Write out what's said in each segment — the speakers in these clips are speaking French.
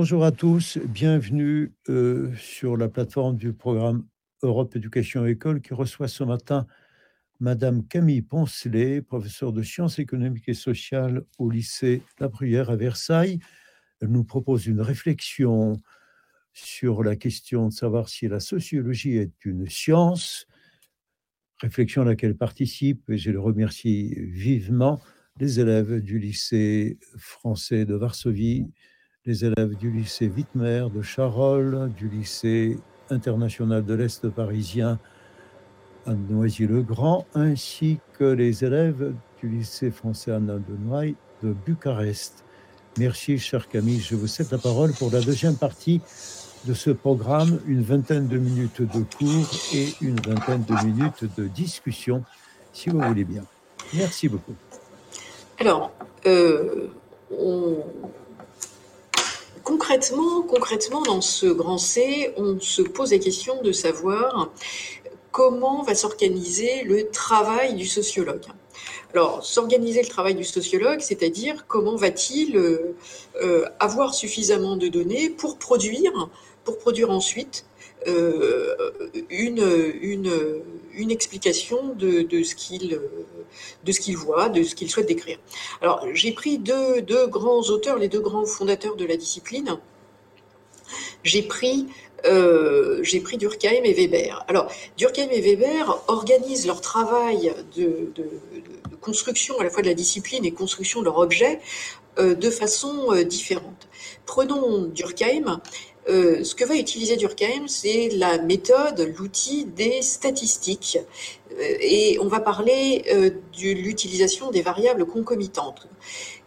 Bonjour à tous, bienvenue euh, sur la plateforme du programme Europe Éducation École qui reçoit ce matin Madame Camille Poncelet, professeure de sciences économiques et sociales au lycée La Bruyère à Versailles. Elle nous propose une réflexion sur la question de savoir si la sociologie est une science, réflexion à laquelle participe, et je le remercie vivement, les élèves du lycée français de Varsovie, les élèves du lycée Wittmer de Charolles, du lycée international de l'Est parisien à Noisy-le-Grand, ainsi que les élèves du lycée français Anna de Noailles de Bucarest. Merci, cher Camille. Je vous cède la parole pour la deuxième partie de ce programme, une vingtaine de minutes de cours et une vingtaine de minutes de discussion, si vous voulez bien. Merci beaucoup. Alors, euh, on, concrètement, dans ce grand C, on se pose la question de savoir comment va s'organiser le travail du sociologue. Alors, s'organiser le travail du sociologue, c'est-à-dire comment va-t-il euh, euh, avoir suffisamment de données pour produire, pour produire ensuite une, une, une, explication de, de ce qu'il de ce qu'il voit, de ce qu'il souhaite décrire. Alors j'ai pris deux, deux, grands auteurs, les deux grands fondateurs de la discipline. J'ai pris euh, j'ai pris Durkheim et Weber. Alors, Durkheim et Weber organisent leur travail de, de, construction à la fois de la discipline et construction de leur objet euh, de façon euh, différente. Prenons Durkheim. Euh, ce que va utiliser Durkheim, c'est la méthode, l'outil des statistiques. Euh, et on va parler euh, de l'utilisation des variables concomitantes.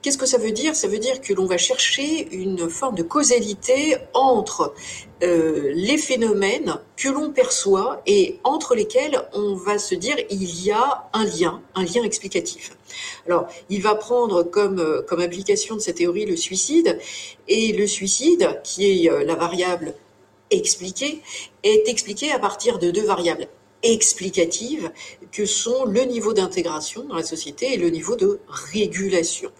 Qu'est-ce que ça veut dire? Ça veut dire que l'on va chercher une forme de causalité entre euh, les phénomènes que l'on perçoit et entre lesquels on va se dire il y a un lien, un lien explicatif. Alors, il va prendre comme, euh, comme application de cette théorie le suicide, et le suicide, qui est euh, la variable expliquée, est expliqué à partir de deux variables explicatives que sont le niveau d'intégration dans la société et le niveau de régulation.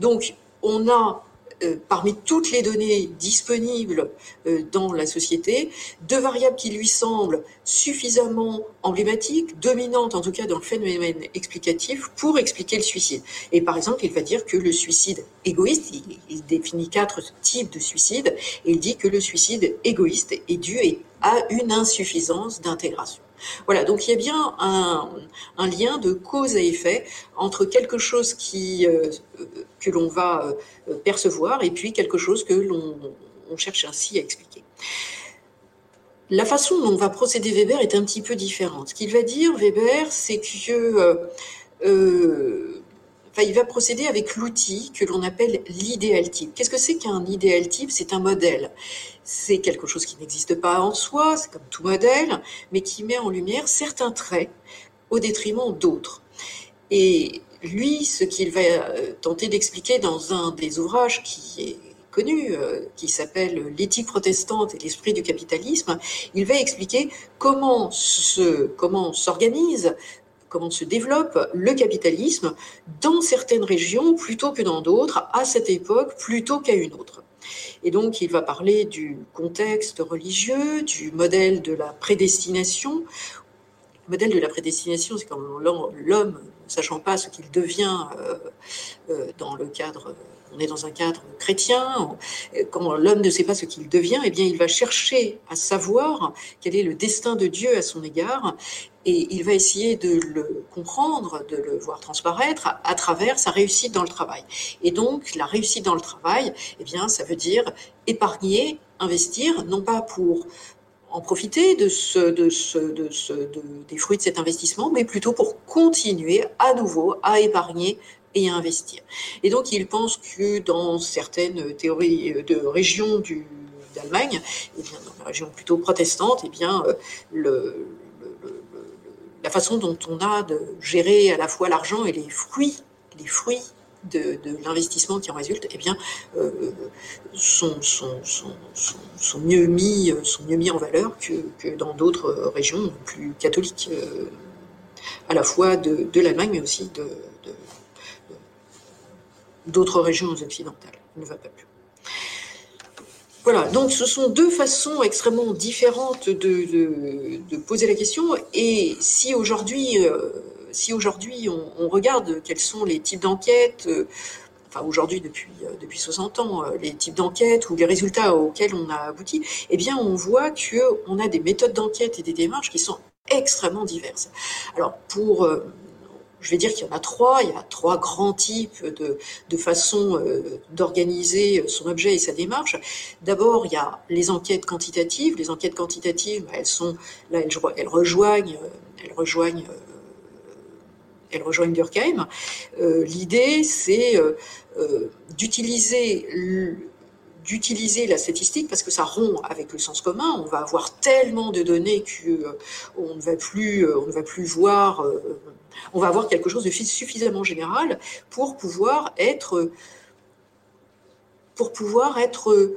Donc, on a euh, parmi toutes les données disponibles euh, dans la société, deux variables qui lui semblent suffisamment emblématiques, dominantes en tout cas dans le phénomène explicatif pour expliquer le suicide. Et par exemple, il va dire que le suicide égoïste, il, définit quatre types de suicide, et il dit que le suicide égoïste est dû à une insuffisance d'intégration. Voilà, donc il y a bien un, lien de cause à effet entre quelque chose euh, que l'on va euh, percevoir et puis quelque chose que l'on cherche ainsi à expliquer. La façon dont va procéder Weber est un petit peu différente. Ce qu'il va dire, Weber, c'est que euh, il va procéder avec l'outil que l'on appelle l'idéal type. Qu'est-ce que c'est qu'un idéal type? C'est un modèle. C'est quelque chose qui n'existe pas en soi, c'est comme tout modèle, mais qui met en lumière certains traits au détriment d'autres. Et lui, ce qu'il va euh, tenter d'expliquer dans un des ouvrages qui est connu, euh, qui s'appelle L'éthique protestante et l'esprit du capitalisme, il va expliquer comment se, comment s'organise comment se développe le capitalisme dans certaines régions plutôt que dans d'autres, à cette époque plutôt qu'à une autre. Et donc, il va parler du contexte religieux, du modèle de la prédestination. Le modèle de la prédestination, c'est quand l'homme, sachant pas ce qu'il devient euh, euh, dans le cadre on est dans un cadre chrétien, quand l'homme ne sait pas ce qu'il devient, eh bien, il va chercher à savoir quel est le destin de Dieu à son égard, et il va essayer de le comprendre, de le voir transparaître à, travers sa réussite dans le travail. Et donc, la réussite dans le travail, eh bien, ça veut dire épargner, investir, non pas pour en profiter de ce, de ce, de ce, des fruits de cet investissement, mais plutôt pour continuer à nouveau à épargner et à investir. Et donc, il pense que dans certaines théories de régions d'Allemagne, et bien, dans la région plutôt protestante, et bien, euh, la façon dont on a de gérer à la fois l'argent et les fruits, les fruits de, l'investissement qui en résulte, eh bien, euh, sont, sont, sont, sont, mieux mis, sont mieux mis en valeur que, que dans d'autres régions plus catholiques, euh, à la fois de, de l'Allemagne, mais aussi de, d'autres régions occidentales. Il ne va pas plus. voilà, donc ce sont deux façons extrêmement différentes de, poser la question. Et si aujourd'hui, euh, si aujourd'hui on, regarde quels sont les types d'enquêtes, euh, enfin aujourd'hui depuis euh, depuis 60 ans, les types d'enquêtes ou les résultats auxquels on a abouti, eh bien on voit que on a des méthodes d'enquête et des démarches qui sont extrêmement diverses. Alors pour je vais dire qu'il y en a trois. Il y a trois grands types de, de façons euh, d'organiser son objet et sa démarche. D'abord, il y a les enquêtes quantitatives. Les enquêtes quantitatives, elles sont là, elles, rejoignent, elles rejoignent, euh, elles rejoignent Durkheim. Euh, l'idée, c'est d'utiliser d'utiliser la statistique parce que ça rompt avec le sens commun. On va avoir tellement de données que on ne va plus, on ne va plus voir on va avoir quelque chose de suffisamment général pour pouvoir être, pour pouvoir être,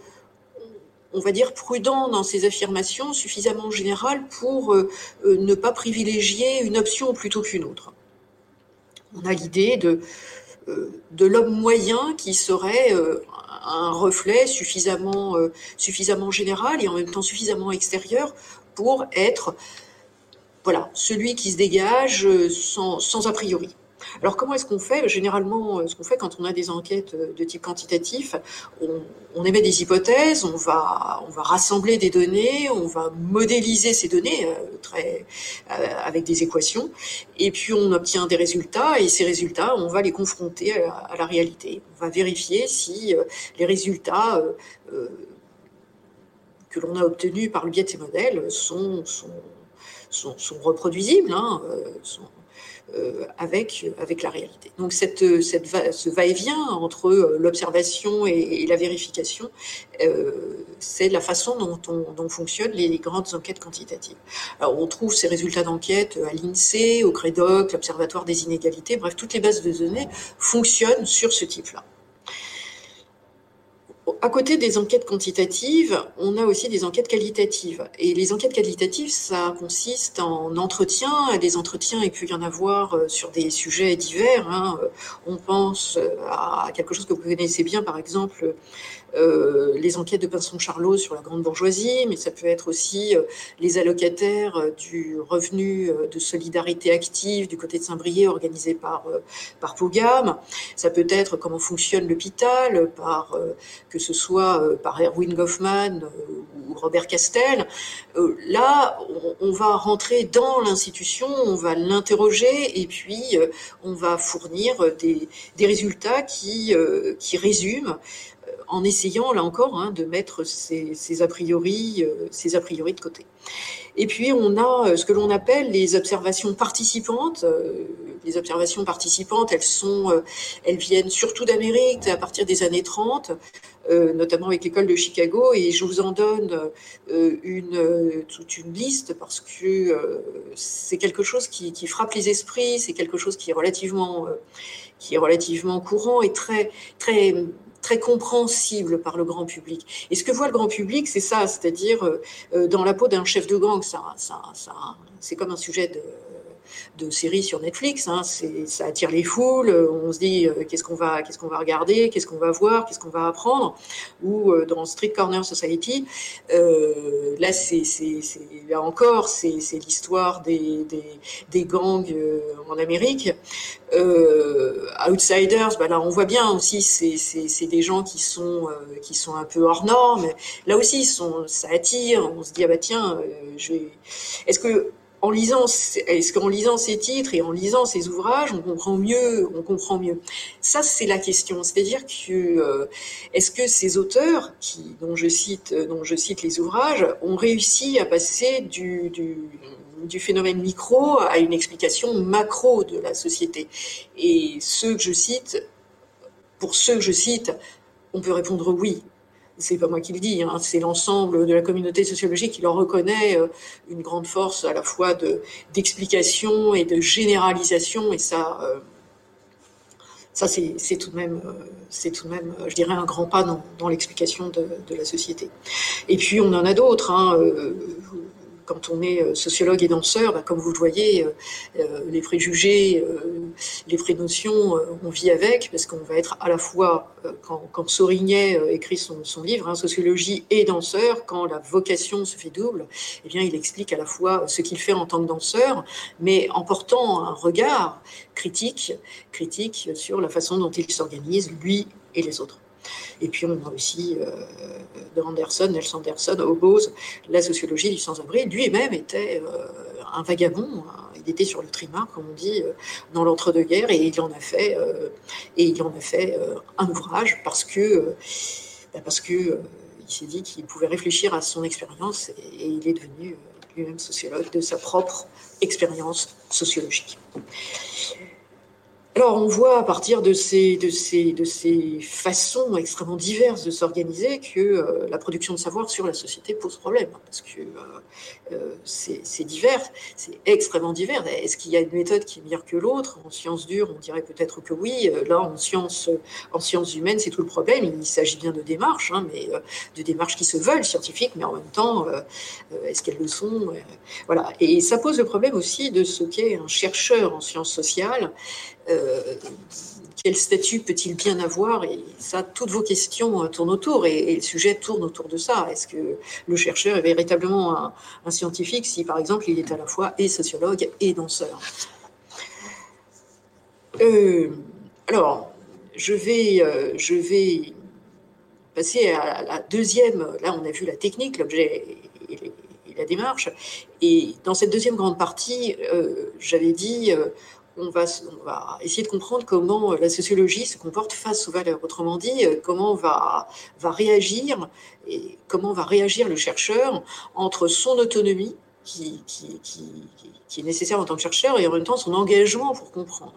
on va dire, prudent dans ses affirmations, suffisamment générales pour euh, ne pas privilégier une option plutôt qu'une autre. On a l'idée de, euh, de l'homme moyen qui serait euh, un reflet suffisamment, suffisamment général et en même temps suffisamment extérieur pour être voilà, celui qui se dégage euh, sans, a priori. Alors comment est-ce qu'on fait? Généralement, euh, ce qu'on fait quand on a des enquêtes euh, de type quantitatif, on, émet des hypothèses, on va, rassembler des données, on va modéliser ces données très, avec des équations, et puis on obtient des résultats, et ces résultats, on va les confronter à, la réalité. On va vérifier si les résultats que l'on a obtenus par le biais de ces modèles sont, reproduisibles, hein, euh, euh, avec, avec la réalité. Donc cette, cette ce va-et-vient entre euh, l'observation et, la vérification, c'est la façon dont, dont, fonctionnent les, grandes enquêtes quantitatives. Alors on trouve ces résultats d'enquête à l'INSEE, au CREDOC, l'Observatoire des inégalités, bref, toutes les bases de données fonctionnent sur ce type-là à côté des enquêtes quantitatives, on a aussi des enquêtes qualitatives. Et les enquêtes qualitatives, ça consiste en entretien. Des entretiens, il peut y en avoir euh, sur des sujets divers. Hein. On pense à quelque chose que vous connaissez bien, par exemple, euh, les enquêtes de Pinson Charlot sur la grande bourgeoisie, mais ça peut être aussi euh, les allocataires euh, du revenu de solidarité active du côté de Saint-Brieuc organisé par, par Pogam. Ça peut être comment fonctionne l'hôpital, par, que ce soit par Erwin Goffman ou Robert Castel. Là, on, va rentrer dans l'institution, on va l'interroger et puis on va fournir des, des résultats qui, qui résument en essayant, là encore, hein, de mettre ces, a priori, euh, a priori de côté. Et puis, on a euh, ce que l'on appelle les observations participantes. Euh, les observations participantes, elles, sont, elles viennent surtout d'Amérique à partir des années 30, notamment avec l'école de Chicago. Et je vous en donne une, toute une liste parce que c'est quelque chose qui, qui, frappe les esprits, c'est quelque chose qui est relativement, qui est relativement courant et très, très très compréhensible par le grand public. Et ce que voit le grand public, c'est ça, c'est-à-dire euh, euh, dans la peau d'un chef de gang, ça, ça, ça c'est comme un sujet de, de séries sur Netflix. Hein. Ça attire les foules. On se dit euh, qu'est-ce qu'on va, qu'est-ce qu'on va regarder, qu'est-ce qu'on va voir, qu'est-ce qu'on va apprendre. Ou euh, dans Street Corner Society, euh, là, c'est, encore, c'est, l'histoire des, gangs en Amérique. Outsiders, bah là, on voit bien aussi, c'est, des gens qui sont qui sont un peu hors normes. Là aussi, ça attire. On se dit ah bah tiens, Est-ce que en lisant, est-ce qu'en lisant ces titres et en lisant ces ouvrages, on comprend mieux, on comprend mieux? Ça, c'est la question. C'est-à-dire que euh, est-ce que ces auteurs, qui, dont je cite, dont je cite les ouvrages, ont réussi à passer du, du, phénomène micro à une explication macro de la société? Et ceux que je cite, pour ceux que je cite, on peut répondre oui c'est pas moi qui le dis, hein, c'est l'ensemble de la communauté sociologique qui leur reconnaît euh, une grande force à la fois de d'explication et de généralisation, et ça, euh, ça c'est tout de même, euh, c'est tout de même, je dirais, un grand pas dans, dans l'explication de, de, la société. Et puis on en a d'autres. Hein, quand on est sociologue et danseur, bah, comme vous le voyez, les préjugés, les prénotions, on vit avec, parce qu'on va être à la fois, quand, quand Sorignet écrit son, son livre, hein, Sociologie et danseur, quand la vocation se fait double, eh bien, il explique à la fois ce qu'il fait en tant que danseur, mais en portant un regard critique, critique sur la façon dont il s'organise, lui et les autres. Et puis on a aussi euh, de Anderson, Nelson Anderson oppose la sociologie du sans-abri. Lui-même était euh, un vagabond. Hein. Il était sur le trimar, comme on dit, euh, dans l'entre-deux-guerres, et il en a fait, et il en a fait un ouvrage parce que, bah, parce que il s'est dit qu'il pouvait réfléchir à son expérience, et il est devenu lui-même sociologue de sa propre expérience sociologique. Alors on voit à partir de ces, de ces, de ces façons extrêmement diverses de s'organiser que euh, la production de savoir sur la société pose problème, hein, parce que euh, euh, c'est divers, c'est extrêmement divers. Est-ce qu'il y a une méthode qui est meilleure que l'autre? En sciences dures, on dirait peut-être que oui. Là, en sciences, en sciences humaines, c'est tout le problème. Il s'agit bien de démarches, hein, mais de démarches qui se veulent scientifiques, mais en même temps, est-ce qu'elles le sont? Voilà. Et ça pose le problème aussi de ce qu'est un chercheur en sciences sociales. Euh, quel statut peut-il bien avoir Et ça, toutes vos questions euh, tournent autour, et, le sujet tourne autour de ça. Est-ce que le chercheur est véritablement un, scientifique si, par exemple, il est à la fois et sociologue et danseur euh, Alors, je vais, je vais passer à la deuxième. Là, on a vu la technique, l'objet et, la démarche. Et dans cette deuxième grande partie, j'avais dit on va, essayer de comprendre comment la sociologie se comporte face aux valeurs. Autrement dit, euh, comment va, réagir et comment va réagir le chercheur entre son autonomie qui, est nécessaire en tant que chercheur et en même temps son engagement pour comprendre.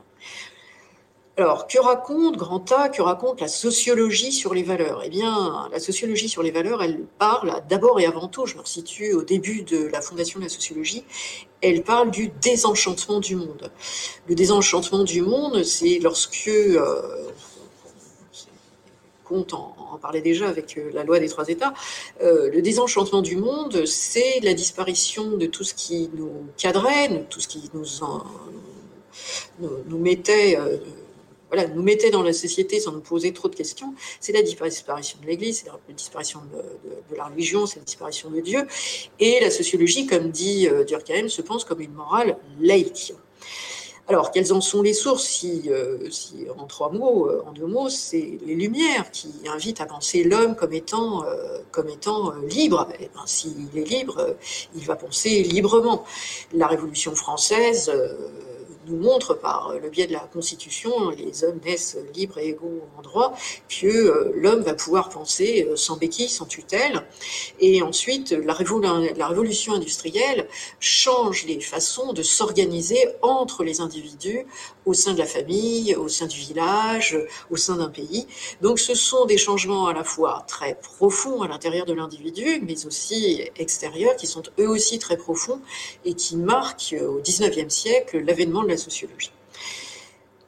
Alors, que raconte Grand A, que raconte la sociologie sur les valeurs? Eh bien, la sociologie sur les valeurs, elle parle d'abord et avant tout, je me situe au début de la fondation de la sociologie, elle parle du désenchantement du monde. Le désenchantement du monde, c'est lorsque, euh, Comte en, parlait déjà avec euh, la loi des trois États, euh, le désenchantement du monde, c'est la disparition de tout ce qui nous cadrait, tout ce qui nous, nous, mettait voilà, nous mettait dans la société sans nous poser trop de questions, c'est la disparition de l'Église, c'est la disparition de, la religion, c'est la disparition de Dieu. Et la sociologie, comme dit euh, Durkheim, se pense comme une morale laïque. Alors, quelles en sont les sources si, euh, en trois mots, euh, en deux mots, c'est les Lumières qui invitent à penser l'homme comme étant, comme étant libre. Et eh ben, S'il est libre, il va penser librement. La Révolution française nous montre par le biais de la Constitution, les hommes naissent libres et égaux en droit, que euh, l'homme va pouvoir penser euh, sans béquille, sans tutelle. Et ensuite, la, révolution industrielle change les façons de s'organiser entre les individus au sein de la famille, au sein du village, au sein d'un pays. Donc ce sont des changements à la fois très profonds à l'intérieur de l'individu, mais aussi extérieurs, qui sont eux aussi très profonds et qui marquent euh, au XIXe siècle l'avènement de la sociologie.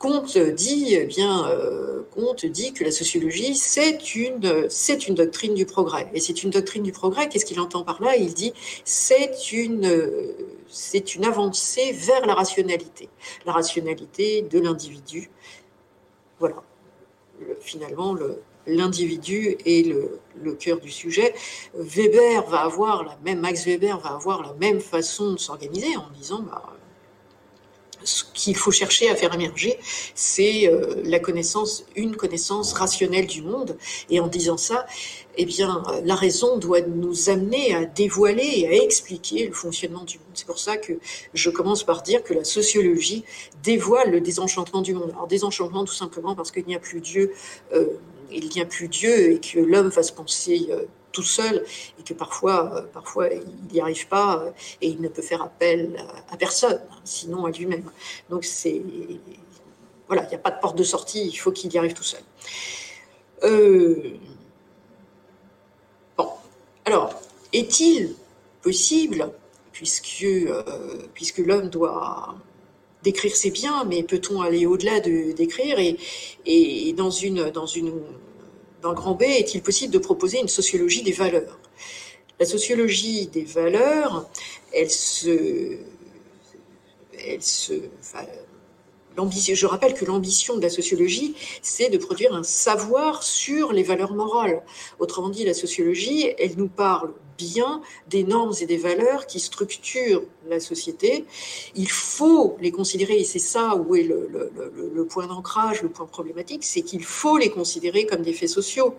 Comte dit, eh bien, euh, Comte dit que la sociologie, c'est une, c'est une doctrine du progrès. Et c'est une doctrine du progrès, qu'est-ce qu'il entend par là? Il dit, c'est une, c'est une avancée vers la rationalité. La rationalité de l'individu. Voilà. finalement, le, l'individu est le, le, cœur du sujet. Weber va avoir la même, Max Weber va avoir la même façon de s'organiser en disant, bah, ce qu'il faut chercher à faire émerger, c'est euh, la connaissance, une connaissance rationnelle du monde. Et en disant ça, eh bien, la raison doit nous amener à dévoiler et à expliquer le fonctionnement du monde. C'est pour ça que je commence par dire que la sociologie dévoile le désenchantement du monde. Alors, désenchantement tout simplement parce qu'il n'y a plus Dieu. Euh, il n'y a plus Dieu et que l'homme va se penser euh, tout seul et que parfois, euh, parfois il n'y arrive pas euh, et il ne peut faire appel à personne, sinon à lui-même. Donc c'est voilà, il n'y a pas de porte de sortie, il faut qu'il y arrive tout seul. Euh, bon, alors, est-il possible, puisque, puisque l'homme doit décrire ses biens, mais peut-on aller au-delà de décrire et, et dans une, dans une dans Grand B, est-il possible de proposer une sociologie des valeurs? La sociologie des valeurs, elle se, elle se, je rappelle que l'ambition de la sociologie, c'est de produire un savoir sur les valeurs morales. Autrement dit, la sociologie, elle nous parle bien des normes et des valeurs qui structurent la société. Il faut les considérer, et c'est ça où est le, point d'ancrage, le point problématique, c'est qu'il faut les considérer comme des faits sociaux.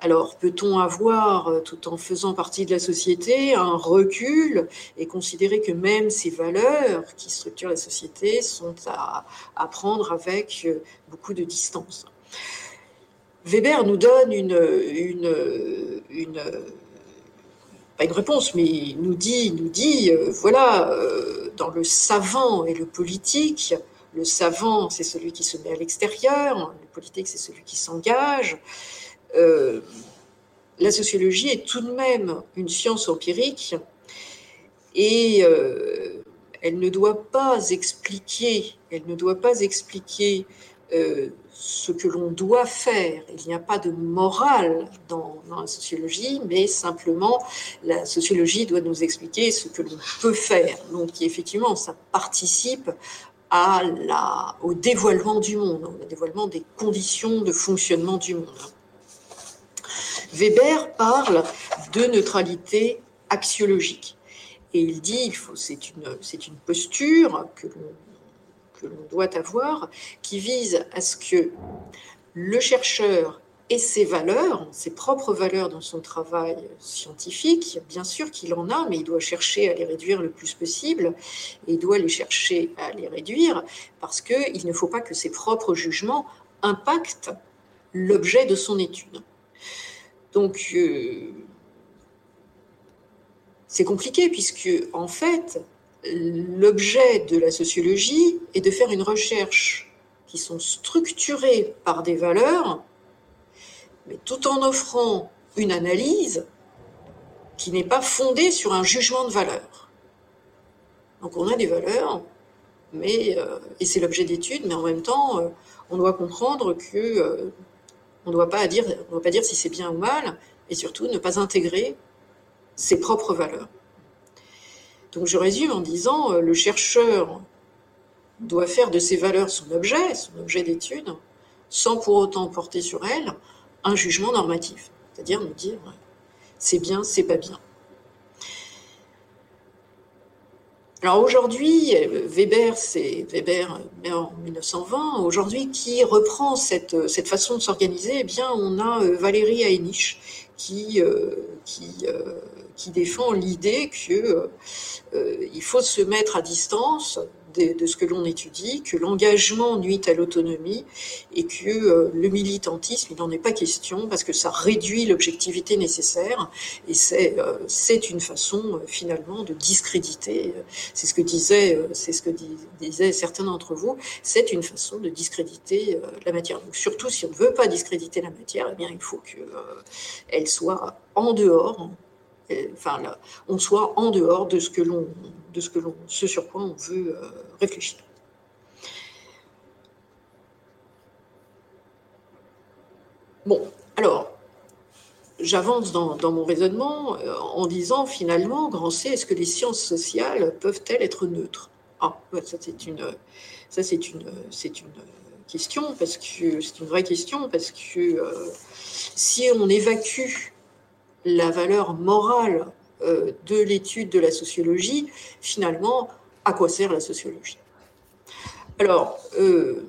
Alors, peut-on avoir, euh, tout en faisant partie de la société, un recul et considérer que même ces valeurs qui structurent la société sont à, prendre avec euh, beaucoup de distance? Weber nous donne une, pas une réponse, mais nous dit, nous dit, euh, voilà, dans le savant et le politique, le savant, c'est celui qui se met à l'extérieur, le politique, c'est celui qui s'engage. Euh, la sociologie est tout de même une science empirique et euh, elle ne doit pas expliquer, elle ne doit pas expliquer euh, ce que l'on doit faire. Il n'y a pas de morale dans, la sociologie, mais simplement la sociologie doit nous expliquer ce que l'on peut faire. Donc effectivement, ça participe au dévoilement du monde, au dévoilement des conditions de fonctionnement du monde. Weber parle de neutralité axiologique. Et il dit, c'est une, c'est une posture que l'on, doit avoir, qui vise à ce que le chercheur ait ses valeurs, ses propres valeurs dans son travail scientifique, bien sûr qu'il en a, mais il doit chercher à les réduire le plus possible, et il doit les chercher à les réduire, parce qu'il ne faut pas que ses propres jugements impactent l'objet de son étude. Donc, euh, c'est compliqué puisque, en fait, l'objet de la sociologie est de faire une recherche qui sont structurées par des valeurs, mais tout en offrant une analyse qui n'est pas fondée sur un jugement de valeur. Donc on a des valeurs, mais, euh, et c'est l'objet d'études, mais en même temps, euh, on doit comprendre que on ne doit pas dire si c'est bien ou mal, et surtout ne pas intégrer ses propres valeurs. Donc je résume en disant, euh, le chercheur doit faire de ses valeurs son objet, son objet d'étude, sans pour autant porter sur elle un jugement normatif, c'est-à-dire nous dire c'est bien, c'est pas bien. Alors aujourd'hui, Weber, c'est Weber en 1920, aujourd'hui qui reprend cette, cette façon de s'organiser, eh bien on a euh, Valérie Hainich qui, euh, qui, euh, qui défend l'idée qu'il il faut se mettre à distance de, ce que l'on étudie, que l'engagement nuit à l'autonomie et que euh, le militantisme, il n'en est pas question parce que ça réduit l'objectivité nécessaire et c'est euh, c'est une façon euh, finalement de discréditer. C'est ce que disait c'est ce que disaient certains d'entre vous. C'est une façon de discréditer la matière. Surtout si on ne veut pas discréditer la matière, eh bien il faut que elle soit en dehors enfin, on soit en dehors de ce que l'on, de ce que l'on, ce sur quoi on veut euh, réfléchir. Bon, alors, j'avance dans, mon raisonnement euh, en disant finalement, Grand C, est-ce que les sciences sociales peuvent-elles être neutres? Ah, ça c'est une, ça c'est une, c'est une question parce que c'est une vraie question parce que euh, si on évacue la valeur morale euh, de l'étude de la sociologie, finalement, à quoi sert la sociologie? Alors, euh,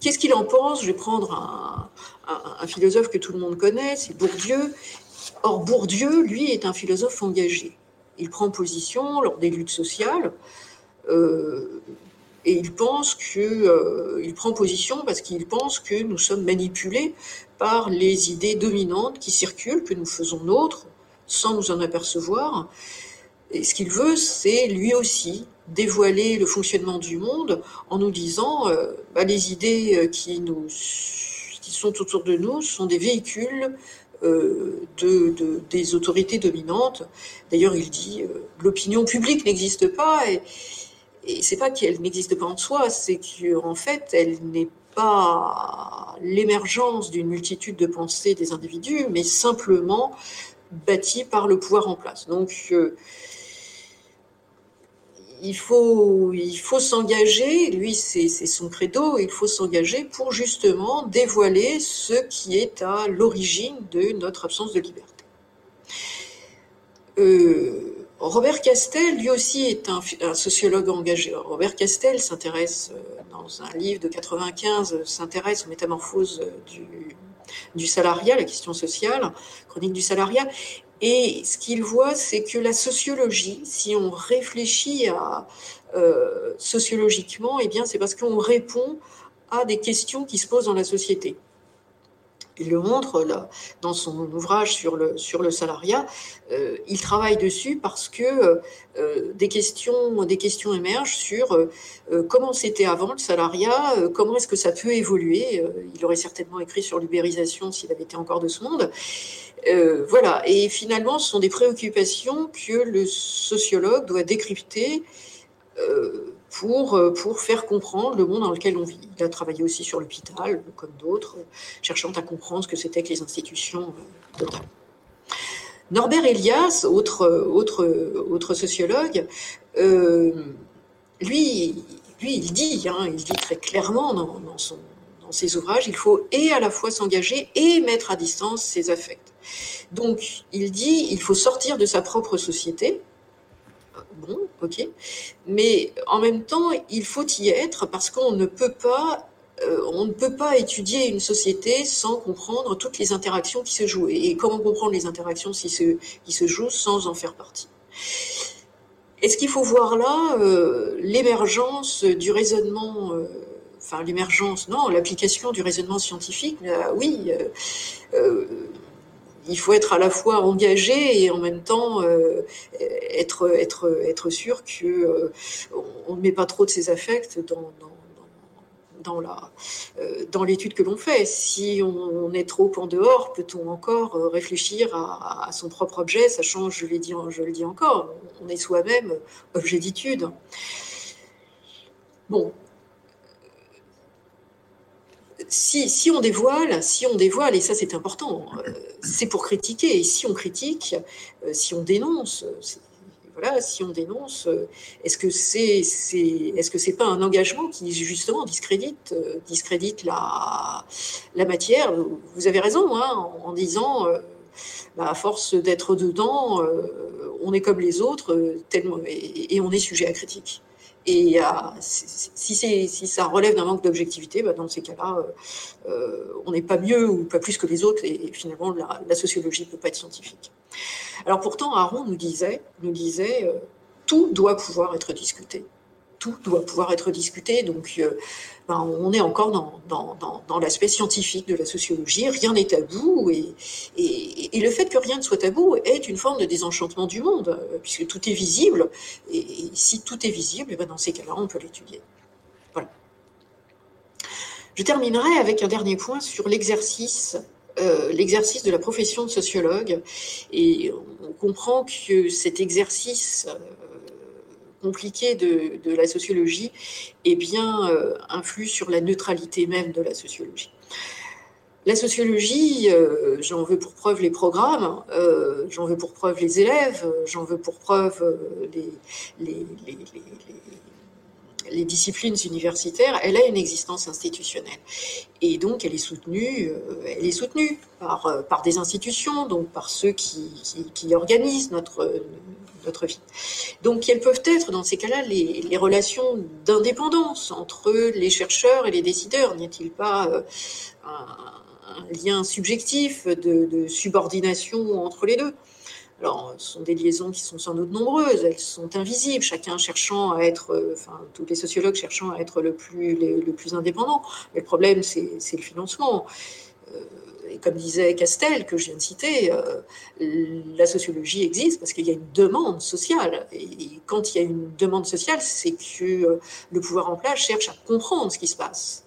qu'est-ce qu'il en pense? Je vais prendre un, philosophe que tout le monde connaît, c'est Bourdieu. Or, Bourdieu, lui, est un philosophe engagé. Il prend position lors des luttes sociales. Euh, et il pense que il prend position parce qu'il pense que nous sommes manipulés par les idées dominantes qui circulent, que nous faisons nôtres, sans nous en apercevoir. Et ce qu'il veut, c'est lui aussi dévoiler le fonctionnement du monde en nous disant euh, bah, les idées euh, qui, nous, qui sont autour de nous sont des véhicules euh, de, des autorités dominantes. D'ailleurs, il dit l'opinion publique n'existe pas et c'est pas qu'elle n'existe pas en soi, c'est qu'en fait, elle n'est pas l'émergence d'une multitude de pensées des individus, mais simplement bâtie par le pouvoir en place. Donc, il faut, il faut s'engager, lui c'est son credo, il faut s'engager pour justement dévoiler ce qui est à l'origine de notre absence de liberté. Euh, Robert Castel, lui aussi, est un, sociologue engagé. Robert Castel s'intéresse, euh, dans un livre de 95, s'intéresse aux métamorphoses du, du salariat, la question sociale, chronique du salariat, et ce qu'il voit, c'est que la sociologie, si on réfléchit euh, sociologiquement, eh bien, c'est parce qu'on répond à des questions qui se posent dans la société. Il le montre là, dans son ouvrage sur le, sur le salariat. Euh, il travaille dessus parce que euh, des, questions, des questions émergent sur euh, comment c'était avant le salariat, comment est-ce que ça peut évoluer. il aurait certainement écrit sur l'ubérisation s'il avait été encore de ce monde. voilà, et finalement, ce sont des préoccupations que le sociologue doit décrypter euh, pour faire comprendre le monde dans lequel on vit. Il a travaillé aussi sur l'hôpital, comme d'autres, cherchant à comprendre ce que c'était que les institutions euh, totales. Norbert Elias, autre, autre sociologue, euh, lui, lui, il dit, hein, il dit très clairement dans ses ouvrages, il faut et à la fois s'engager et mettre à distance ses affects. Donc, il dit, il faut sortir de sa propre société, bon, ok. Mais en même temps, il faut y être parce qu'on ne peut pas euh, on ne peut pas étudier une société sans comprendre toutes les interactions qui se jouent. Et comment comprendre les interactions qui se, qui se jouent sans en faire partie? Est-ce qu'il faut voir là euh, l'émergence du raisonnement, euh, enfin l'émergence, non, l'application du raisonnement scientifique Oui, il faut être à la fois engagé et en même temps euh, être, être, être sûr qu'on euh, on ne met pas trop de ses affects dans, dans, dans, euh, l'étude que l'on fait. Si on, est trop en dehors, peut-on encore réfléchir à, son propre objet, sachant, je, dit, je le dis encore, on est soi-même objet d'étude. Bon, si, on dévoile, si on dévoile, et ça c'est important, euh, c'est pour critiquer. Et si on critique, euh, si on dénonce, voilà, si on dénonce, euh, est-ce que c'est, est-ce que c'est pas un engagement qui justement discrédite, discrédite la, la matière? Vous avez raison, hein, en, disant, bah, à force d'être dedans, on est comme les autres, tellement, et on est sujet à critique. Et si, si, ça relève d'un manque d'objectivité, bah, dans ces cas-là, euh, euh, on n'est pas mieux ou pas plus que les autres, et, finalement, la, sociologie ne peut pas être scientifique. Alors pourtant, Aaron nous disait, nous disait euh, tout doit pouvoir être discuté tout doit pouvoir être discuté. Donc, euh, ben, on est encore dans, l'aspect scientifique de la sociologie. Rien n'est tabou. Et, et, le fait que rien ne soit tabou est une forme de désenchantement du monde, euh, puisque tout est visible. Et, si tout est visible, eh ben, dans ces cas-là, on peut l'étudier. Voilà. Je terminerai avec un dernier point sur l'exercice euh, l'exercice de la profession de sociologue. Et on comprend que cet exercice compliqué de, la sociologie eh bien, euh, influe sur la neutralité même de la sociologie. La sociologie, euh, j'en veux pour preuve les programmes, euh, j'en veux pour preuve les élèves, j'en veux pour preuve les, les, les, disciplines universitaires, elle a une existence institutionnelle. Et donc, elle est soutenue, elle est soutenue par, par des institutions, donc par ceux qui, qui organisent notre, vie. Donc, quelles peuvent être dans ces cas-là les, relations d'indépendance entre les chercheurs et les décideurs? N'y a-t-il pas euh, un, lien subjectif de, subordination entre les deux? Alors, ce sont des liaisons qui sont sans doute nombreuses, elles sont invisibles, chacun cherchant à être, euh, enfin, tous les sociologues cherchant à être le plus, le plus indépendant. Mais le problème, c'est le financement. Euh, et comme disait Castel, que je viens de citer, euh, la sociologie existe parce qu'il y a une demande sociale. Et, quand il y a une demande sociale, c'est que euh, le pouvoir en place cherche à comprendre ce qui se passe.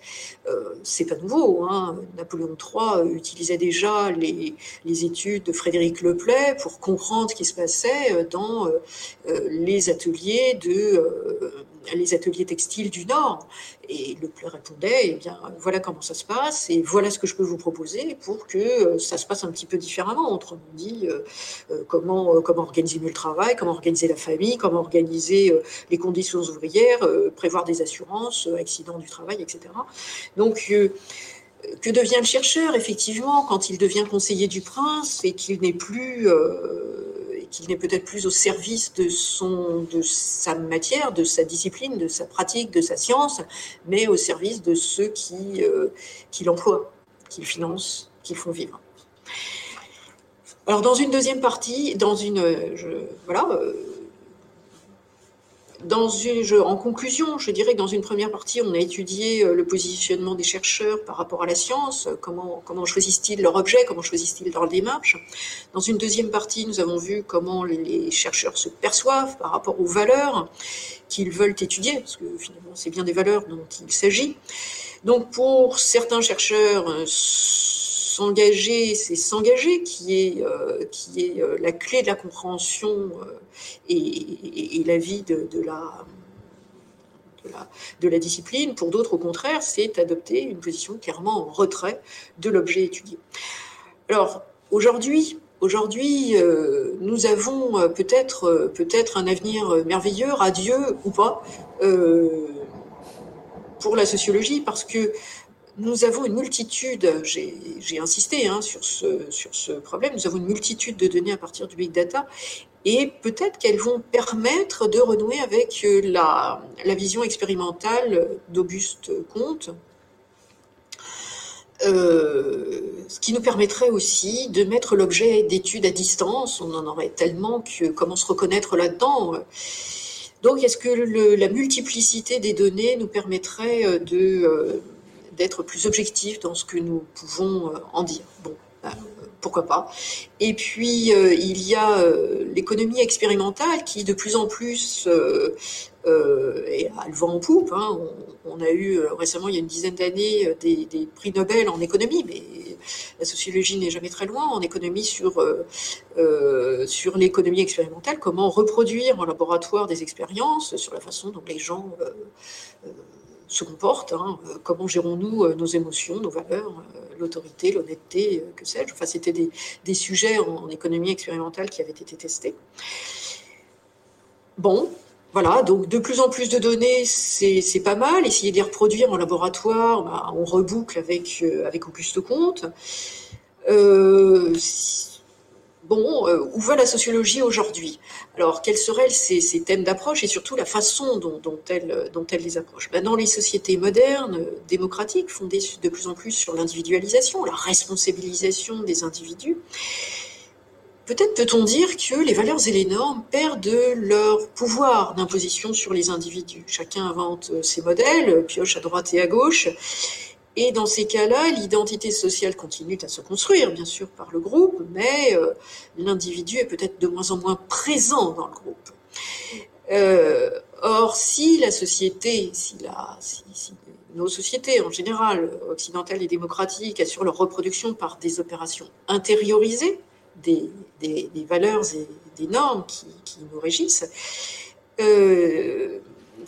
euh, c'est pas nouveau. Hein. Napoléon III utilisait déjà les, les, études de Frédéric Leplay pour comprendre ce qui se passait dans les ateliers de les ateliers textiles du Nord. Et le Play répondait, eh bien, voilà comment ça se passe, et voilà ce que je peux vous proposer pour que euh, ça se passe un petit peu différemment. Autrement dit, euh, euh, comment, comment organiser mieux le travail, comment organiser la famille, comment organiser les conditions ouvrières, prévoir des assurances, accidents du travail, etc. Donc, que devient le chercheur, effectivement, quand il devient conseiller du prince et qu'il n'est plus qu'il n'est peut-être plus au service de, sa matière, de sa discipline, de sa pratique, de sa science, mais au service de ceux qui, euh, qui l'emploient, qui le financent, qui le font vivre. Alors dans une deuxième partie, dans une, je, voilà, euh, dans une, en conclusion, je dirais que dans une première partie, on a étudié euh, le positionnement des chercheurs par rapport à la science, euh, comment, comment choisissent-ils leur objet, comment choisissent-ils leur démarche. Dans une deuxième partie, nous avons vu comment les chercheurs se perçoivent par rapport aux valeurs qu'ils veulent étudier, parce que finalement, c'est bien des valeurs dont il s'agit. Donc, pour certains chercheurs, euh, s'engager, c'est s'engager qui est, euh, qui est euh, la clé de la compréhension euh, et, la vie de, la, de, la, de la discipline. Pour d'autres, au contraire, c'est adopter une position clairement en retrait de l'objet étudié. Alors, aujourd'hui, Aujourd'hui, nous avons peut-être peut-être un avenir merveilleux, radieux ou pas, pour la sociologie, parce que nous avons une multitude, j'ai insisté hein, sur, ce, problème, nous avons une multitude de données à partir du big data et peut-être qu'elles vont permettre de renouer avec euh, la, vision expérimentale d'Auguste Comte, euh, ce qui nous permettrait aussi de mettre l'objet d'études à distance. On en aurait tellement que comment se reconnaître là-dedans. Donc, est-ce que la multiplicité des données nous permettrait euh, de d'être plus objectif dans ce que nous pouvons euh, en dire. Bon, bah, pourquoi pas. Et puis, euh, il y a euh, l'économie expérimentale qui, de plus en plus, est à le vent en poupe. Hein. On, a eu récemment, il y a une dizaine d'années, des, prix Nobel en économie, mais la sociologie n'est jamais très loin. En économie, sur, sur l'économie expérimentale, comment reproduire en laboratoire des expériences, sur la façon dont les gens se comporte. Hein. Euh, comment gérons-nous euh, nos émotions, nos valeurs, euh, l'autorité, l'honnêteté, que sais-je. Enfin, c'était des, sujets en, économie expérimentale qui avaient été testés. Bon, voilà, donc de plus en plus de données, c'est pas mal. Essayer de les reproduire en laboratoire, bah, on reboucle avec, avec Auguste Comte. Bon, euh, où va la sociologie aujourd'hui? Alors, quels seraient ces, thèmes d'approche et surtout la façon dont, elle, les approche ben, Dans les sociétés modernes, démocratiques, fondées de plus en plus sur l'individualisation, la responsabilisation des individus, peut-être peut-on dire que les valeurs et les normes perdent leur pouvoir d'imposition sur les individus. Chacun invente ses modèles, pioche à droite et à gauche, et dans ces cas-là, l'identité sociale continue à se construire, bien sûr, par le groupe, mais euh, l'individu est peut-être de moins en moins présent dans le groupe. Euh, or, si la société, si, nos sociétés en général, occidentales et démocratiques, assurent leur reproduction par des opérations intériorisées, des, valeurs et des normes qui, qui nous régissent, euh,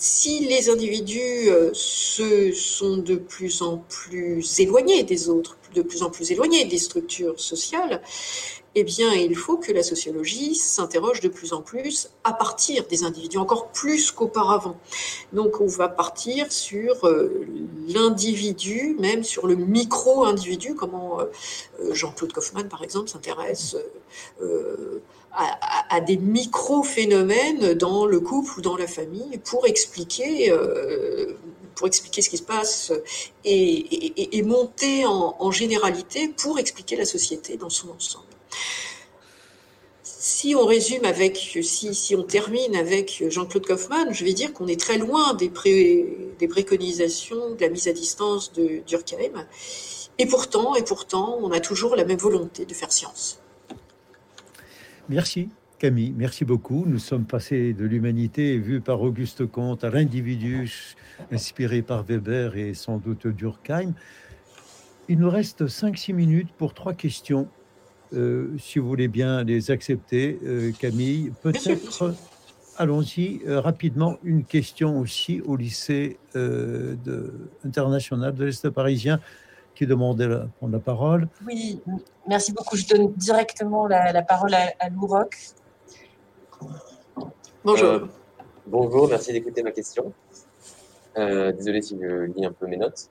si les individus euh, se sont de plus en plus éloignés des autres, de plus en plus éloignés des structures sociales, eh bien, il faut que la sociologie s'interroge de plus en plus à partir des individus, encore plus qu'auparavant. Donc, on va partir sur euh, l'individu, même sur le micro-individu, comment euh, Jean-Claude Kaufmann, par exemple, s'intéresse à, des micro-phénomènes dans le couple ou dans la famille pour expliquer, euh, pour expliquer ce qui se passe et, monter en, généralité pour expliquer la société dans son ensemble. Si on résume avec, si, si on termine avec Jean-Claude Kaufmann, je vais dire qu'on est très loin des, des préconisations de la mise à distance de Durkheim. Et pourtant, et pourtant, on a toujours la même volonté de faire science. Merci. Camille, merci beaucoup. Nous sommes passés de l'humanité vue par Auguste Comte à l'individu inspiré par Weber et sans doute Durkheim. Il nous reste 5-6 minutes pour trois questions. Euh, si vous voulez bien les accepter, euh, Camille, peut-être allons-y euh, rapidement. Une question aussi au lycée de, international de l'Est parisien qui demandait la, prendre la parole. Oui, merci beaucoup. Je donne directement la, parole à, à Lou Bonjour. Euh, bonjour, merci d'écouter ma question. Euh, désolé si je lis un peu mes notes.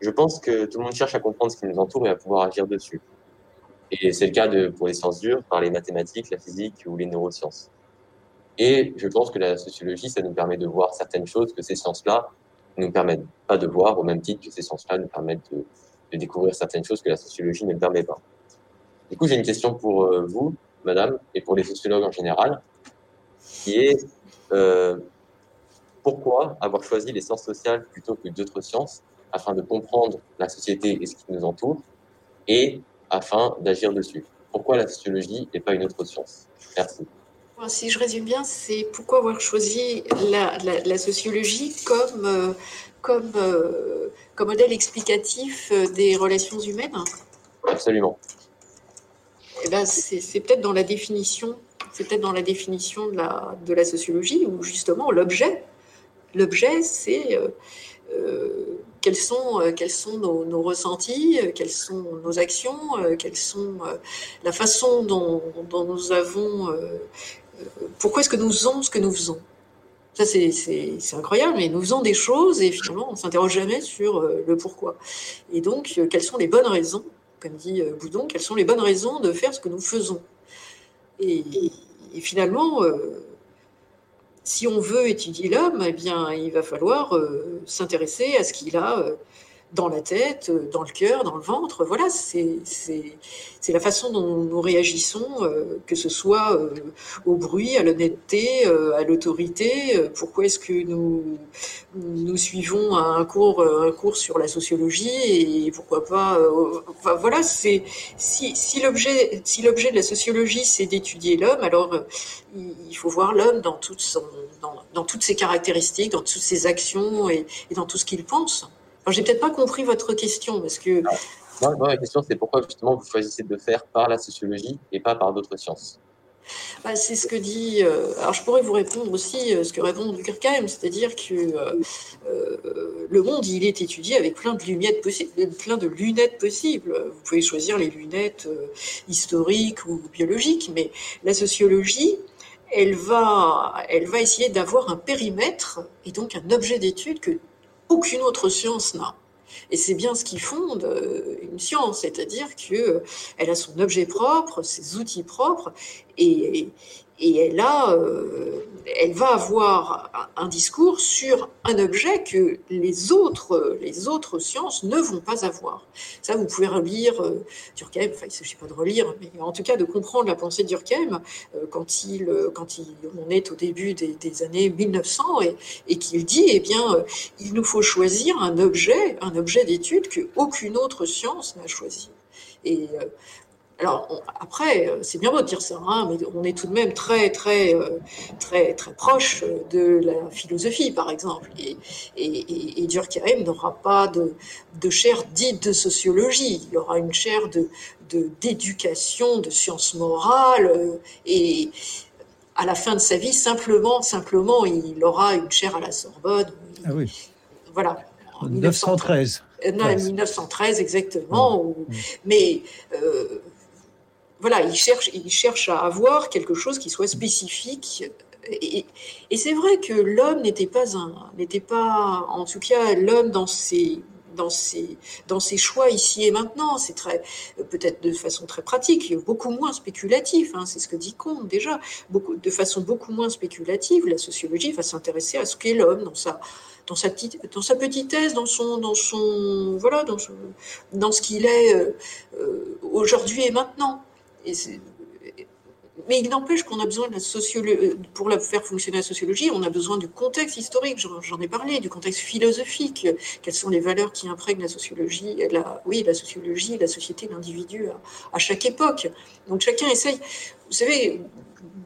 Je pense que tout le monde cherche à comprendre ce qui nous entoure et à pouvoir agir dessus. Et c'est le cas pour les sciences dures, par les mathématiques, la physique ou les neurosciences. Et je pense que la sociologie, ça nous permet de voir certaines choses que ces sciences-là ne nous permettent pas de voir, au même titre que ces sciences-là nous permettent de, de, découvrir certaines choses que la sociologie ne permet pas. Du coup, j'ai une question pour euh, vous, madame, et pour les sociologues en général, qui est euh, pourquoi avoir choisi les sciences sociales plutôt que d'autres sciences afin de comprendre la société et ce qui nous entoure et afin d'agir dessus. Pourquoi la sociologie et pas une autre science? Merci. Si je résume bien, c'est pourquoi avoir choisi la, sociologie comme, euh, comme, euh, comme modèle explicatif des relations humaines? Absolument. Eh ben, c'est peut-être dans la définition, c'est peut-être dans la définition de la, de la sociologie où justement l'objet, l'objet, c'est euh, euh, quels sont, euh, quels sont nos, ressentis, quelles sont nos actions, quelles sont la façon dont, nous avons, pourquoi est-ce que nous faisons ce que nous faisons. Ça, c'est incroyable, mais nous faisons des choses et finalement, on ne s'interroge jamais sur le pourquoi. Et donc, quelles sont les bonnes raisons comme dit euh, Boudon, quelles sont les bonnes raisons de faire ce que nous faisons? Et, finalement, euh, si on veut étudier l'homme, eh bien, il va falloir euh, s'intéresser à ce qu'il a dans la tête, euh, dans le cœur, dans le ventre. Voilà, c'est la façon dont nous réagissons, euh, que ce soit euh, au bruit, à l'honnêteté, à l'autorité. Pourquoi est-ce que nous, suivons un cours, sur la sociologie et pourquoi pas. voilà, si, l'objet de la sociologie c'est d'étudier l'homme, alors il faut voir l'homme dans, toutes ses caractéristiques, dans toutes ses actions et dans tout ce qu'il pense. Alors, j'ai peut-être pas compris votre question parce que. Non, ma question, c'est pourquoi justement vous choisissez de faire par la sociologie et pas par d'autres sciences? Bah, c'est ce que dit. Euh, alors, je pourrais vous répondre aussi euh, ce que répond Durkheim, c'est-à-dire que euh, le monde, il est étudié avec plein de lunettes possibles, plein de lunettes possibles. Vous pouvez choisir les lunettes historiques ou biologiques, mais la sociologie, elle va, elle va essayer d'avoir un périmètre et donc un objet d'étude que aucune autre science n'a. Et c'est bien ce qui fonde euh, une science, c'est-à-dire qu'elle a son objet propre, ses outils propres, et, et a, euh, elle va avoir un discours sur un objet que les autres, les autres sciences ne vont pas avoir. Ça, vous pouvez relire euh, Durkheim, enfin, il ne s'agit pas de relire, mais en tout cas de comprendre la pensée de Durkheim euh, quand, il, quand il, on est au début des, années 1900 et, qu'il dit, eh bien, il nous faut choisir un objet, un objet d'étude que aucune autre science n'a choisi. Et alors après, euh, c'est bien beau de dire ça, hein, mais on est tout de même très très euh, très très proche de la philosophie, par exemple. Et, et, et Durkheim n'aura pas de, de chaire dite de sociologie. Il aura une chaire de d'éducation, de, sciences morales, euh, et à la fin de sa vie, simplement simplement, il aura une chaire à la Sorbonne. Ah oui. Voilà. En 1913. Non, 1913 exactement. Mmh. Mmh. Mais voilà, il cherche, il cherche à avoir quelque chose qui soit spécifique. Et, c'est vrai que l'homme n'était pas un, n'était pas, en tout cas, l'homme dans ses, dans ses, dans ses choix ici et maintenant. C'est très, peut-être de façon très pratique, beaucoup moins spéculatif. Hein, c'est ce que dit Comte déjà. Beaucoup, de façon beaucoup moins spéculative, la sociologie va s'intéresser à ce qu'est l'homme dans sa, dans sa petite, dans sa petitesse, dans son, dans son, voilà, dans, dans ce qu'il est euh, euh, aujourd'hui et maintenant is mais il n'empêche qu'on a besoin de la sociologie, pour la faire fonctionner la sociologie, on a besoin du contexte historique, j'en ai parlé, du contexte philosophique, quelles sont les valeurs qui imprègnent la sociologie, la, oui, la sociologie, la société, l'individu à, chaque époque. Donc chacun essaye, vous savez,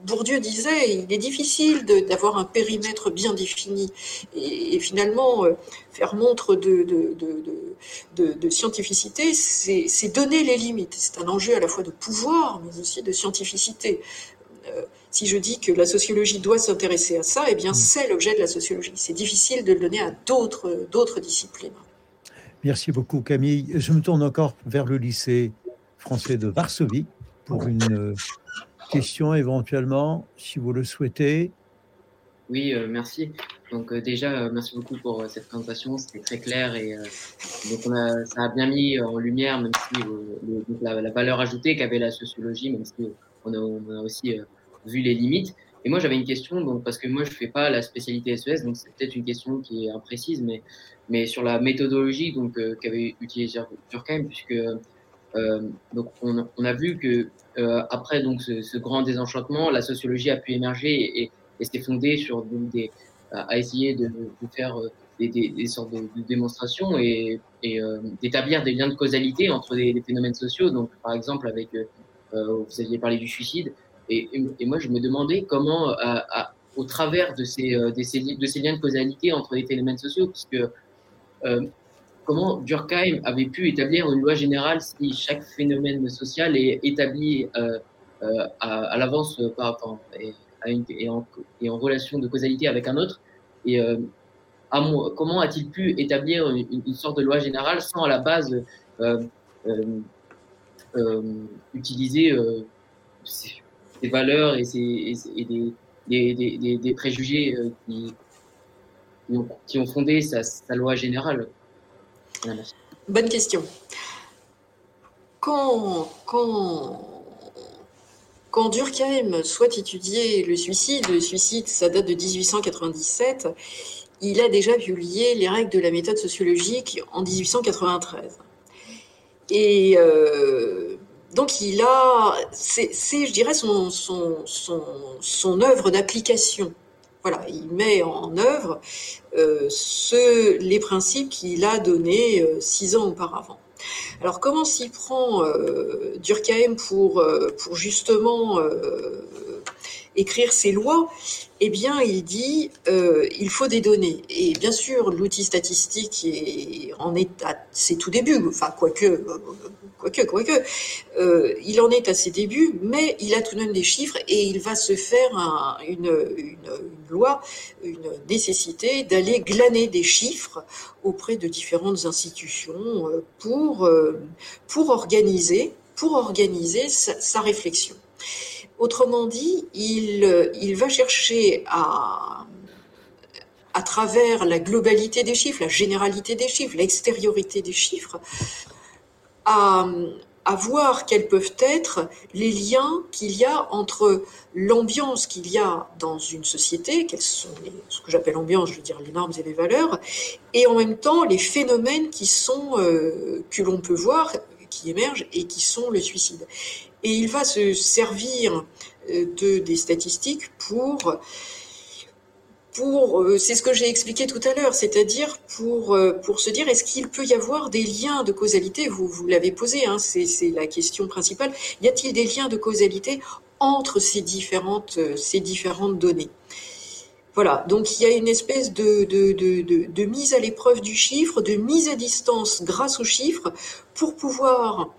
Bourdieu disait, il est difficile d'avoir un périmètre bien défini. Et, finalement, euh, faire montre de, scientificité, c'est donner les limites. C'est un enjeu à la fois de pouvoir, mais aussi de scientificité. Euh, si je dis que la sociologie doit s'intéresser à ça, eh bien, mm. c'est l'objet de la sociologie. C'est difficile de le donner à d'autres disciplines. Merci beaucoup, Camille. Je me tourne encore vers le lycée français de Varsovie pour une questions éventuellement, si vous le souhaitez. Oui, euh, merci. Donc euh, déjà, euh, merci beaucoup pour cette présentation, c'était très clair et donc on a, ça a bien mis en lumière même si la, valeur ajoutée qu'avait la sociologie, même si on a, aussi vu les limites. Et moi j'avais une question, donc parce que moi je fais pas la spécialité SES, e donc c'est peut-être une question qui est imprécise, mais mais sur la méthodologie donc qu'avait utilisé Durkheim, puisque donc on, on, a vu que euh, après donc ce, grand désenchantement, la sociologie a pu émerger et, s'est fondée sur des, à essayer de, faire euh, des, sortes de, démonstrations et, et euh, d'établir des liens de causalité entre des, phénomènes sociaux. Donc, par exemple, avec euh, vous aviez parlé du suicide, et, moi je me demandais comment, à, au travers de ces, de ces, liens de causalité entre les phénomènes sociaux, puisque comment Durkheim avait pu établir une loi générale si chaque phénomène social est établi euh, euh, à, l'avance et, en, relation de causalité avec un autre? Et euh, comment a-t-il pu établir une, sorte de loi générale sans à la base utiliser ses, valeurs et, des, préjugés qui, qui, ont, fondé sa, sa loi générale Bonne question. Quand, quand, Durkheim souhaite étudier le suicide, le suicide, ça date de 1897, il a déjà publié les règles de la méthode sociologique en 1893. Et euh, donc il a, c'est, je dirais, son, son, son, œuvre d'application voilà, il met en œuvre euh, les principes qu'il a donnés euh, six ans auparavant. Alors comment s'y prend Durkheim pour, pour justement écrire ses lois Eh bien, il dit il faut des données. Et bien sûr, l'outil statistique est en état, c'est tout début, enfin quoique quoique, euh, il en est à ses débuts, mais il a tout de même des chiffres et il va se faire une, loi, une nécessité d'aller glaner des chiffres auprès de différentes institutions euh, euh, pour organiser sa, réflexion. Autrement dit, il, va chercher à, travers la globalité des chiffres, la généralité des chiffres, l'extériorité des chiffres, à, voir quels peuvent être les liens qu'il y a entre l'ambiance qu'il y a dans une société, sont ce que j'appelle ambiance, je veux dire les normes et les valeurs, et en même temps les phénomènes qui sont euh, que l'on peut voir, qui émergent et qui sont le suicide. Et il va se servir euh, de des statistiques pour pour, euh, c'est ce que j'ai expliqué tout à l'heure, c'est-à-dire pour, euh, pour se dire est-ce qu'il peut y avoir des liens de causalité? Vous, vous l'avez posé, hein, c'est la question principale. Y a-t-il des liens de causalité entre ces différentes données? Donc il y a une espèce de, mise à l'épreuve du chiffre, de mise à distance grâce au chiffre, pour pouvoir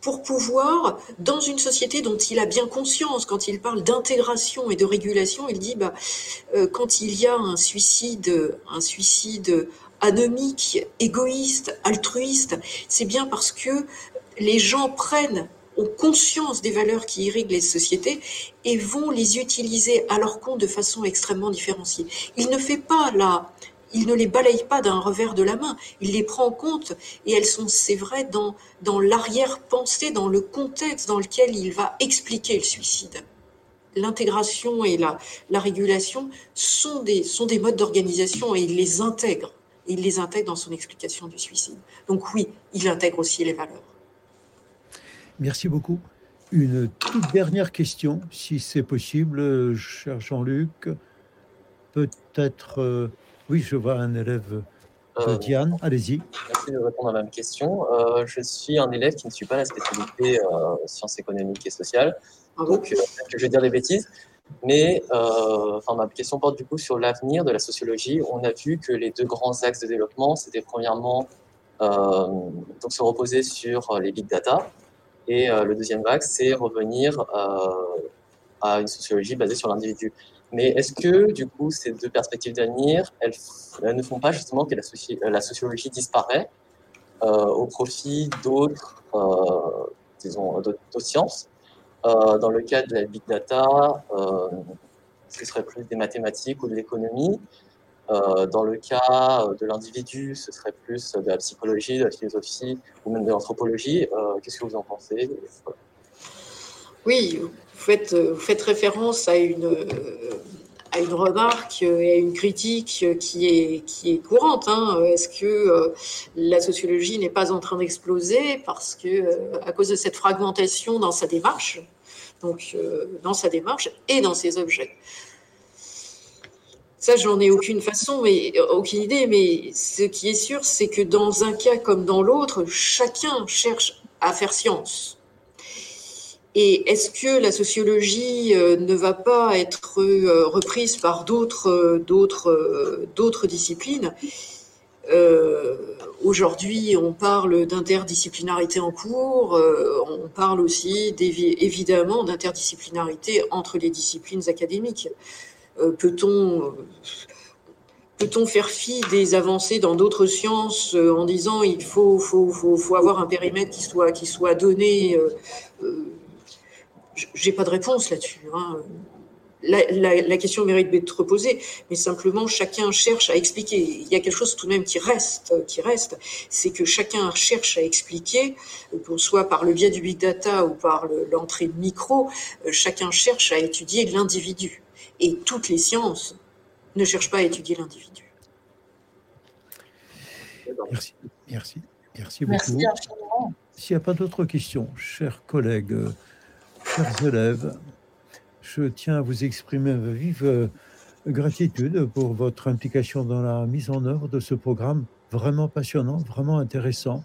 pour pouvoir, dans une société dont il a bien conscience, quand il parle d'intégration et de régulation, il dit, bah, euh, quand il y a un suicide, un suicide anomique, égoïste, altruiste, c'est bien parce que les gens prennent ont conscience des valeurs qui irriguent les sociétés et vont les utiliser à leur compte de façon extrêmement différenciée. Il ne les balaye pas d'un revers de la main, il les prend en compte et elles sont, c'est vrai, dans, dans l'arrière-pensée, dans le contexte dans lequel il va expliquer le suicide. L'intégration et la, la régulation sont des, sont des modes d'organisation et il les intègre. Il les intègre dans son explication du suicide. Donc oui, il intègre aussi les valeurs. Merci beaucoup. une toute dernière question, si c'est possible, cher Jean-Luc. Peut-être, euh, oui, je vois un élève, euh, Diane, allez-y. Merci de répondre à même question. Euh, je suis un élève qui ne suit pas la spécialité sciences économiques et sociales, ah donc je vais dire des bêtises. Mais enfin, ma question porte du coup sur l'avenir de la sociologie. On a vu que les deux grands axes de développement, c'était premièrement donc se reposer sur les big data, et euh, le deuxième axe, c'est revenir euh, à une sociologie basée sur l'individu. Mais est-ce que, du coup, ces deux perspectives d'avenir, elles, ne font pas justement que la, la sociologie disparaît euh, au profit d'autres sciences? Dans le cas de la big data, ce serait plus des mathématiques ou de l'économie. Euh, dans le cas de l'individu, ce serait plus de la psychologie, de la philosophie ou même de l'anthropologie. Euh, qu'est-ce que vous en pensez? Oui, vous faites, référence à une, à une remarque et à une critique qui est, qui est courante. Hein. Est-ce que euh, la sociologie n'est pas en train d'exploser parce que, à cause de cette fragmentation dans sa démarche, donc dans sa démarche et dans ses objets ça, j'en ai aucune façon, mais aucune idée. Mais ce qui est sûr, c'est que dans un cas comme dans l'autre, chacun cherche à faire science. Et est-ce que la sociologie euh, ne va pas être euh, reprise par d'autres, euh, d'autres, d'autres disciplines? Aujourd'hui, on parle d'interdisciplinarité en cours, on parle aussi évidemment d'interdisciplinarité entre les disciplines académiques. Euh, peut-on peut-on faire fi des avancées dans d'autres sciences euh, en disant il faut, avoir un périmètre qui soit, qui soit donné euh, J'ai pas de réponse là-dessus. Hein. La, la, question mérite d'être posée, mais simplement chacun cherche à expliquer. Il y a quelque chose tout de même qui reste, qui reste, c'est que chacun cherche à expliquer, soit par le biais du big data ou par l'entrée de micro, chacun cherche à étudier l'individu. Et toutes les sciences ne cherchent pas à étudier l'individu. Merci, merci, merci beaucoup. S'il n'y a pas d'autres questions, chers collègues, chers élèves, je tiens à vous exprimer ma vive euh, gratitude pour votre implication dans la mise en œuvre de ce programme vraiment passionnant, vraiment intéressant.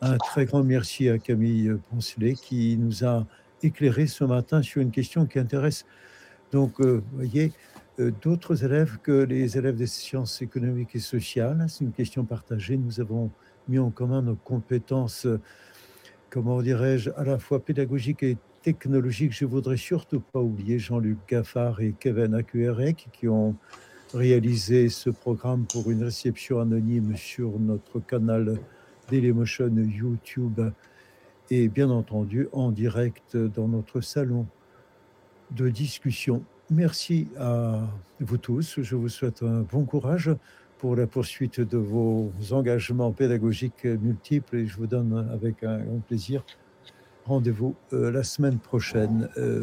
Un très grand merci à Camille Poncelet qui nous a éclairé ce matin sur une question qui intéresse donc, euh, vous voyez, euh, d'autres élèves que les élèves des sciences économiques et sociales. C'est une question partagée. Nous avons mis en commun nos compétences, comment dirais-je, à la fois pédagogiques et technologiques. Je voudrais surtout pas oublier Jean-Luc Gaffard et Kevin Acuerec qui ont réalisé ce programme pour une réception anonyme sur notre canal Dailymotion YouTube et bien entendu en direct dans notre salon de discussion. Merci à vous tous. Je vous souhaite un bon courage pour la poursuite de vos engagements pédagogiques multiples et je vous donne avec un grand plaisir rendez-vous euh, la semaine prochaine euh,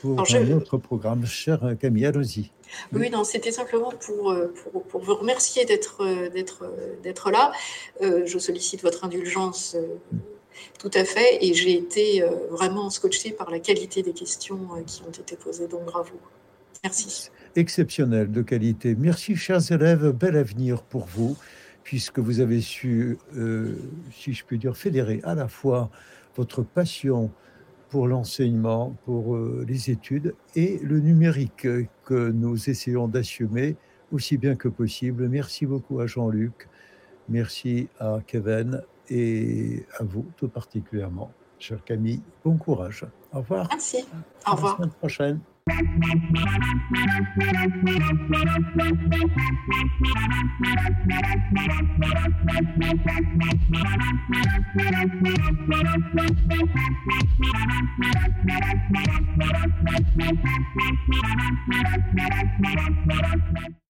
pour un autre programme. Cher Camille, allons-y. Oui, non, c'était simplement pour, euh, pour, pour, vous remercier d'être, d'être, d'être là. je sollicite votre indulgence tout à fait. Et j'ai été euh, vraiment scotché par la qualité des questions euh, qui ont été posées. Donc bravo. Merci. Exceptionnel de qualité. Merci, chers élèves. Bel avenir pour vous, puisque vous avez su, euh, si je puis dire, fédérer à la fois votre passion pour l'enseignement, pour les études et le numérique que nous essayons d'assumer aussi bien que possible. Merci beaucoup à Jean-Luc. Merci à Kevin et à vous tout particulièrement, cher Camille. Bon courage. Au revoir. Merci. Au revoir. À la semaine prochaine.